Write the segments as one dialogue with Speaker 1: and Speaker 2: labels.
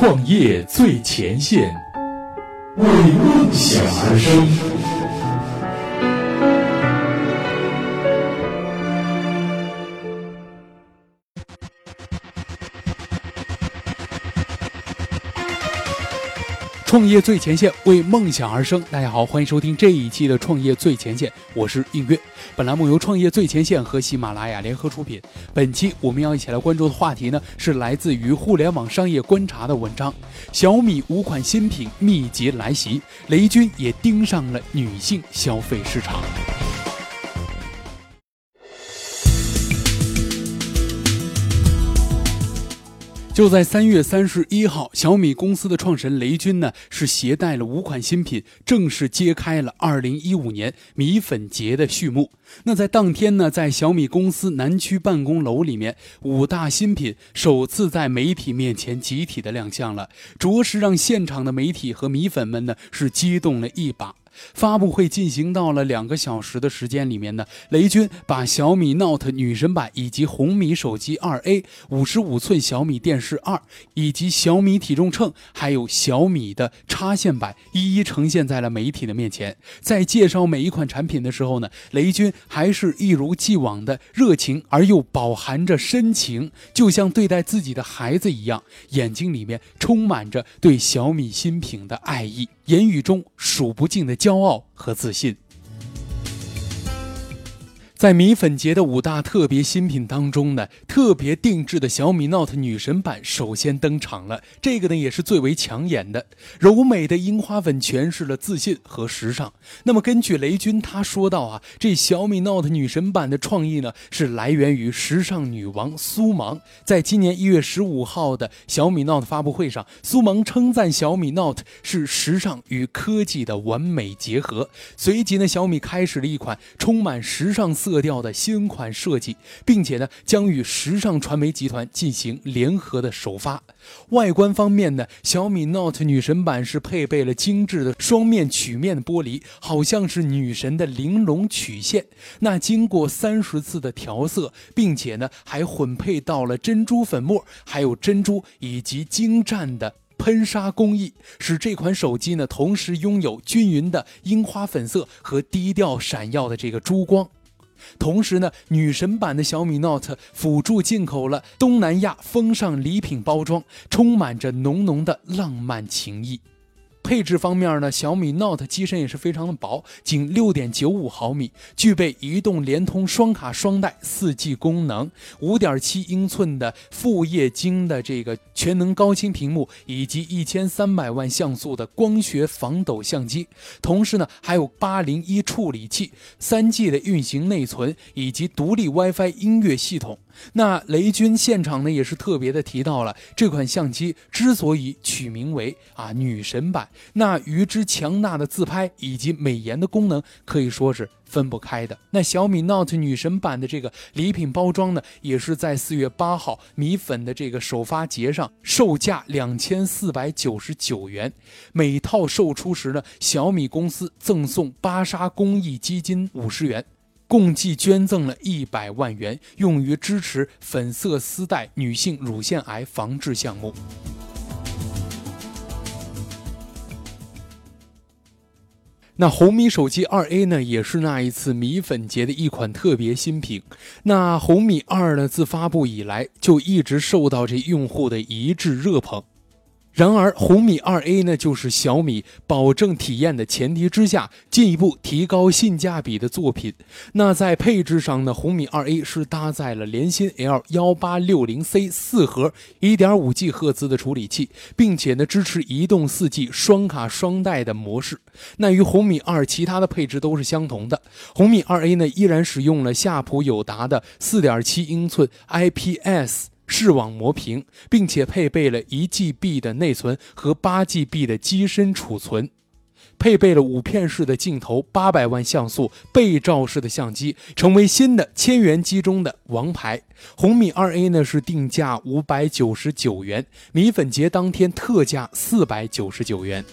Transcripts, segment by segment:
Speaker 1: 创业最前线，为梦想而生。创业最前线，为梦想而生。大家好，欢迎收听这一期的创业最前线，我是映月。本栏目由创业最前线和喜马拉雅联合出品。本期我们要一起来关注的话题呢，是来自于互联网商业观察的文章：小米五款新品密集来袭，雷军也盯上了女性消费市场。就在三月三十一号，小米公司的创始人雷军呢是携带了五款新品，正式揭开了二零一五年米粉节的序幕。那在当天呢，在小米公司南区办公楼里面，五大新品首次在媒体面前集体的亮相了，着实让现场的媒体和米粉们呢是激动了一把。发布会进行到了两个小时的时间里面呢，雷军把小米 Note 女神版以及红米手机 2A、五十五寸小米电视二以及小米体重秤，还有小米的插线板一一呈现在了媒体的面前。在介绍每一款产品的时候呢，雷军还是一如既往的热情而又饱含着深情，就像对待自己的孩子一样，眼睛里面充满着对小米新品的爱意。言语中数不尽的骄傲和自信。在米粉节的五大特别新品当中呢，特别定制的小米 Note 女神版首先登场了。这个呢也是最为抢眼的，柔美的樱花粉诠释了自信和时尚。那么根据雷军他说到啊，这小米 Note 女神版的创意呢是来源于时尚女王苏芒。在今年一月十五号的小米 Note 发布会上，苏芒称赞小米 Note 是时尚与科技的完美结合。随即呢，小米开始了一款充满时尚思。色调的新款设计，并且呢将与时尚传媒集团进行联合的首发。外观方面呢，小米 Note 女神版是配备了精致的双面曲面玻璃，好像是女神的玲珑曲线。那经过三十次的调色，并且呢还混配到了珍珠粉末，还有珍珠以及精湛的。喷砂工艺使这款手机呢，同时拥有均匀的樱花粉色和低调闪耀的这个珠光。同时呢，女神版的小米 Note 辅助进口了东南亚风尚礼品包装，充满着浓浓的浪漫情意。配置方面呢，小米 Note 机身也是非常的薄，仅六点九五毫米，具备移动、联通、双卡双待四 G 功能，五点七英寸的富液晶的这个全能高清屏幕，以及一千三百万像素的光学防抖相机。同时呢，还有八零一处理器、三 G 的运行内存以及独立 WiFi 音乐系统。那雷军现场呢，也是特别的提到了这款相机之所以取名为啊女神版，那与之强大的自拍以及美颜的功能可以说是分不开的。那小米 Note 女神版的这个礼品包装呢，也是在四月八号米粉的这个首发节上，售价两千四百九十九元。每套售出时呢，小米公司赠送芭莎公益基金五十元。共计捐赠了一百万元，用于支持粉色丝带女性乳腺癌防治项目。那红米手机二 A 呢，也是那一次米粉节的一款特别新品。那红米二呢，自发布以来就一直受到这用户的一致热捧。然而，红米二 A 呢，就是小米保证体验的前提之下，进一步提高性价比的作品。那在配置上呢，红米二 A 是搭载了联芯 L 幺八六零 C 四核一点五 G 赫兹的处理器，并且呢支持移动四 G 双卡双待的模式。那与红米二其他的配置都是相同的。红米二 A 呢，依然使用了夏普友达的四点七英寸 IPS。视网膜屏，并且配备了一 GB 的内存和八 GB 的机身储存，配备了五片式的镜头，八百万像素背照式的相机，成为新的千元机中的王牌。红米二 A 呢是定价五百九十九元，米粉节当天特价四百九十九元。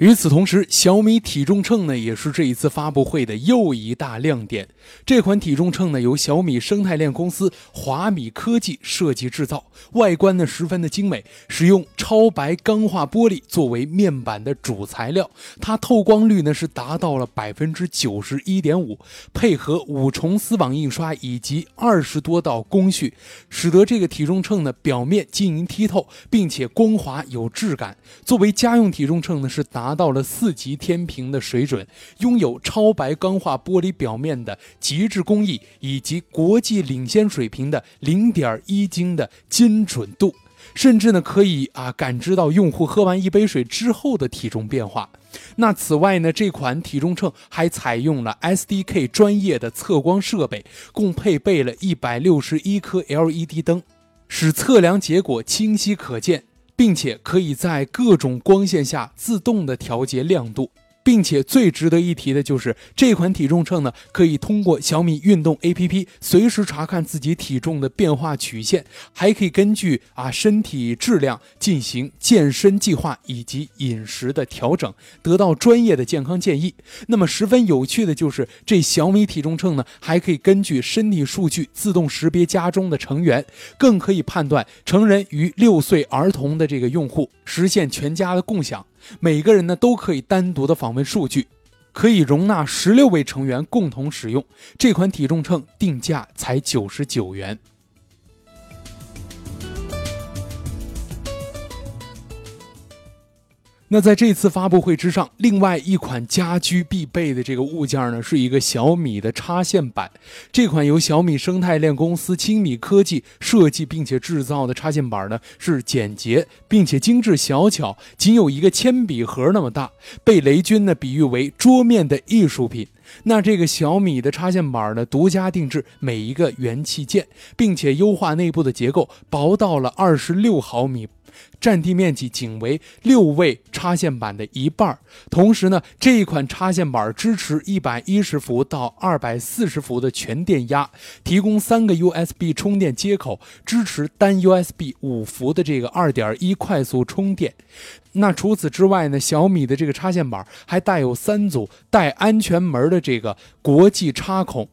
Speaker 1: 与此同时，小米体重秤呢也是这一次发布会的又一大亮点。这款体重秤呢由小米生态链公司华米科技设计制造，外观呢十分的精美，使用超白钢化玻璃作为面板的主材料，它透光率呢是达到了百分之九十一点五，配合五重丝网印刷以及二十多道工序，使得这个体重秤呢表面晶莹剔透，并且光滑有质感。作为家用体重秤呢是达。达到了四级天平的水准，拥有超白钢化玻璃表面的极致工艺，以及国际领先水平的零点一斤的精准度，甚至呢可以啊感知到用户喝完一杯水之后的体重变化。那此外呢，这款体重秤还采用了 SDK 专业的测光设备，共配备了一百六十一颗 LED 灯，使测量结果清晰可见。并且可以在各种光线下自动的调节亮度。并且最值得一提的就是这款体重秤呢，可以通过小米运动 APP 随时查看自己体重的变化曲线，还可以根据啊身体质量进行健身计划以及饮食的调整，得到专业的健康建议。那么十分有趣的就是这小米体重秤呢，还可以根据身体数据自动识别家中的成员，更可以判断成人与六岁儿童的这个用户，实现全家的共享。每个人呢都可以单独的访问数据，可以容纳十六位成员共同使用。这款体重秤定价才九十九元。那在这次发布会之上，另外一款家居必备的这个物件呢，是一个小米的插线板。这款由小米生态链公司青米科技设计并且制造的插线板呢，是简洁并且精致小巧，仅有一个铅笔盒那么大，被雷军呢比喻为桌面的艺术品。那这个小米的插线板呢，独家定制每一个元器件，并且优化内部的结构，薄到了二十六毫米。占地面积仅为六位插线板的一半同时呢，这一款插线板支持一百一十伏到二百四十伏的全电压，提供三个 USB 充电接口，支持单 USB 五伏的这个二点一快速充电。那除此之外呢，小米的这个插线板还带有三组带安全门的这个国际插孔。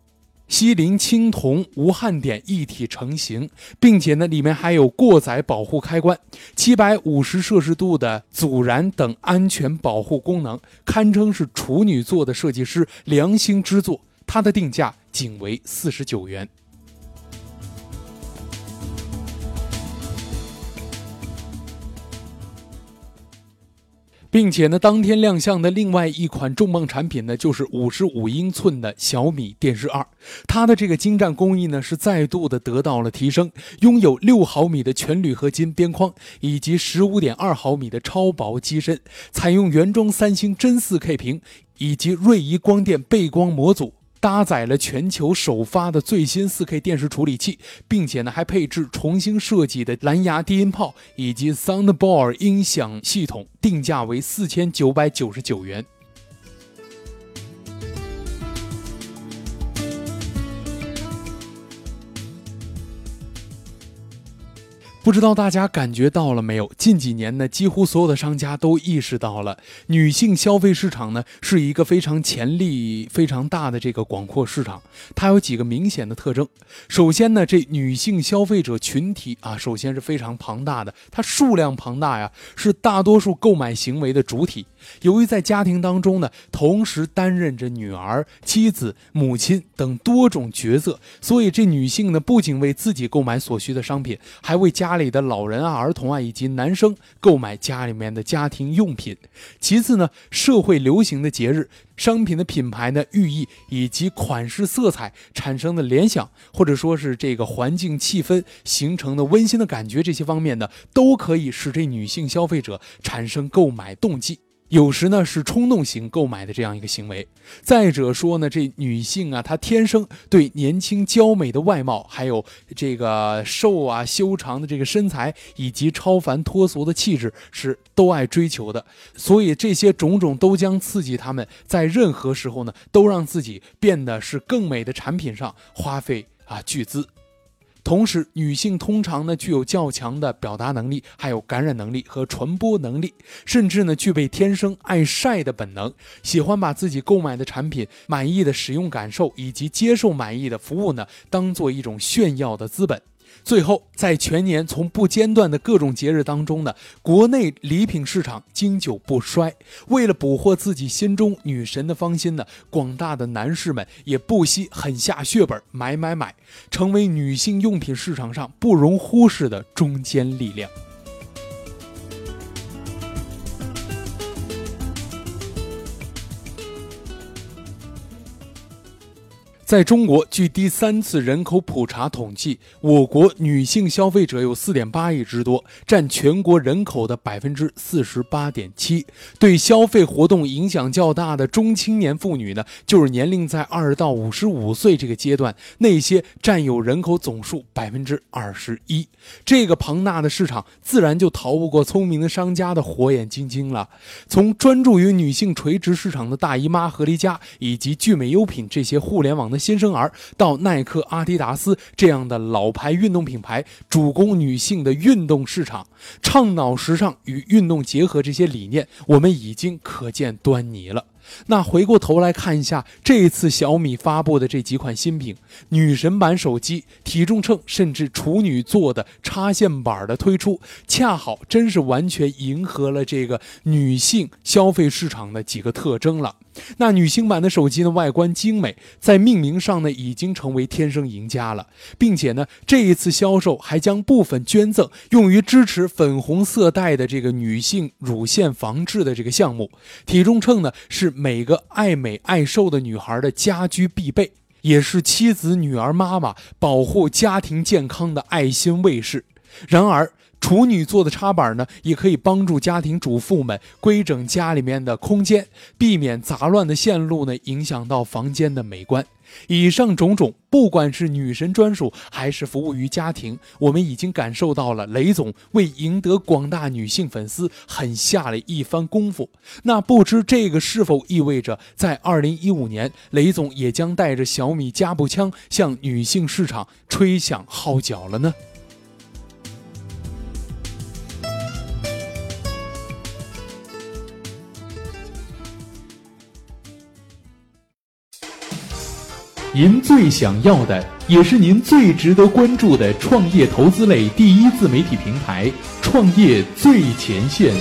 Speaker 1: 锡林青铜无焊点一体成型，并且呢，里面还有过载保护开关、七百五十摄氏度的阻燃等安全保护功能，堪称是处女座的设计师良心之作。它的定价仅为四十九元。并且呢，当天亮相的另外一款重磅产品呢，就是五十五英寸的小米电视二。它的这个精湛工艺呢，是再度的得到了提升，拥有六毫米的全铝合金边框，以及十五点二毫米的超薄机身，采用原装三星真四 K 屏，以及锐仪光电背光模组。搭载了全球首发的最新 4K 电视处理器，并且呢还配置重新设计的蓝牙低音炮以及 Soundbar 音响系统，定价为四千九百九十九元。不知道大家感觉到了没有？近几年呢，几乎所有的商家都意识到了，女性消费市场呢是一个非常潜力非常大的这个广阔市场。它有几个明显的特征。首先呢，这女性消费者群体啊，首先是非常庞大的，它数量庞大呀，是大多数购买行为的主体。由于在家庭当中呢，同时担任着女儿、妻子、母亲等多种角色，所以这女性呢，不仅为自己购买所需的商品，还为家里的老人啊、儿童啊以及男生购买家里面的家庭用品。其次呢，社会流行的节日、商品的品牌呢、寓意以及款式、色彩产生的联想，或者说是这个环境气氛形成的温馨的感觉，这些方面呢，都可以使这女性消费者产生购买动机。有时呢是冲动型购买的这样一个行为。再者说呢，这女性啊，她天生对年轻娇美的外貌，还有这个瘦啊修长的这个身材，以及超凡脱俗的气质，是都爱追求的。所以这些种种都将刺激她们在任何时候呢，都让自己变得是更美的产品上花费啊巨资。同时，女性通常呢具有较强的表达能力，还有感染能力和传播能力，甚至呢具备天生爱晒的本能，喜欢把自己购买的产品满意的使用感受以及接受满意的服务呢当做一种炫耀的资本。最后，在全年从不间断的各种节日当中呢，国内礼品市场经久不衰。为了捕获自己心中女神的芳心呢，广大的男士们也不惜狠下血本买买买，成为女性用品市场上不容忽视的中坚力量。在中国，据第三次人口普查统计，我国女性消费者有四点八亿之多，占全国人口的百分之四十八点七。对消费活动影响较大的中青年妇女呢，就是年龄在二到五十五岁这个阶段，那些占有人口总数百分之二十一。这个庞大的市场，自然就逃不过聪明的商家的火眼金睛了。从专注于女性垂直市场的大姨妈、合离家以及聚美优品这些互联网的。新生儿到耐克、阿迪达斯这样的老牌运动品牌，主攻女性的运动市场，倡导时尚与运动结合这些理念，我们已经可见端倪了。那回过头来看一下这一次小米发布的这几款新品，女神版手机、体重秤，甚至处女座的插线板的推出，恰好真是完全迎合了这个女性消费市场的几个特征了。那女性版的手机呢，外观精美，在命名上呢，已经成为天生赢家了，并且呢，这一次销售还将部分捐赠用于支持粉红色带的这个女性乳腺防治的这个项目。体重秤呢，是每个爱美爱瘦的女孩的家居必备，也是妻子、女儿、妈妈保护家庭健康的爱心卫士。然而，处女座的插板呢，也可以帮助家庭主妇们规整家里面的空间，避免杂乱的线路呢影响到房间的美观。以上种种，不管是女神专属还是服务于家庭，我们已经感受到了雷总为赢得广大女性粉丝狠下了一番功夫。那不知这个是否意味着，在二零一五年，雷总也将带着小米加步枪向女性市场吹响号角了呢？您最想要的，也是您最值得关注的创业投资类第一自媒体平台——创业最前线。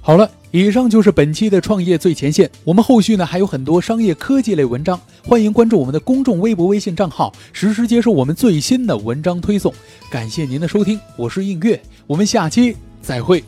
Speaker 1: 好了，以上就是本期的创业最前线。我们后续呢还有很多商业科技类文章，欢迎关注我们的公众微博、微信账号，实时接收我们最新的文章推送。感谢您的收听，我是映月，我们下期再会。